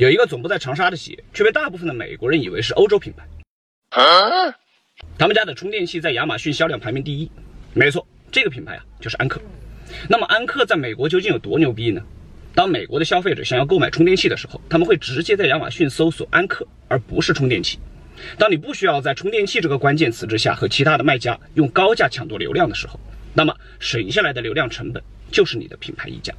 有一个总部在长沙的企业，却被大部分的美国人以为是欧洲品牌。他们家的充电器在亚马逊销量排名第一。没错，这个品牌啊就是安克。那么安克在美国究竟有多牛逼呢？当美国的消费者想要购买充电器的时候，他们会直接在亚马逊搜索安克，而不是充电器。当你不需要在充电器这个关键词之下和其他的卖家用高价抢夺流量的时候，那么省下来的流量成本就是你的品牌溢价。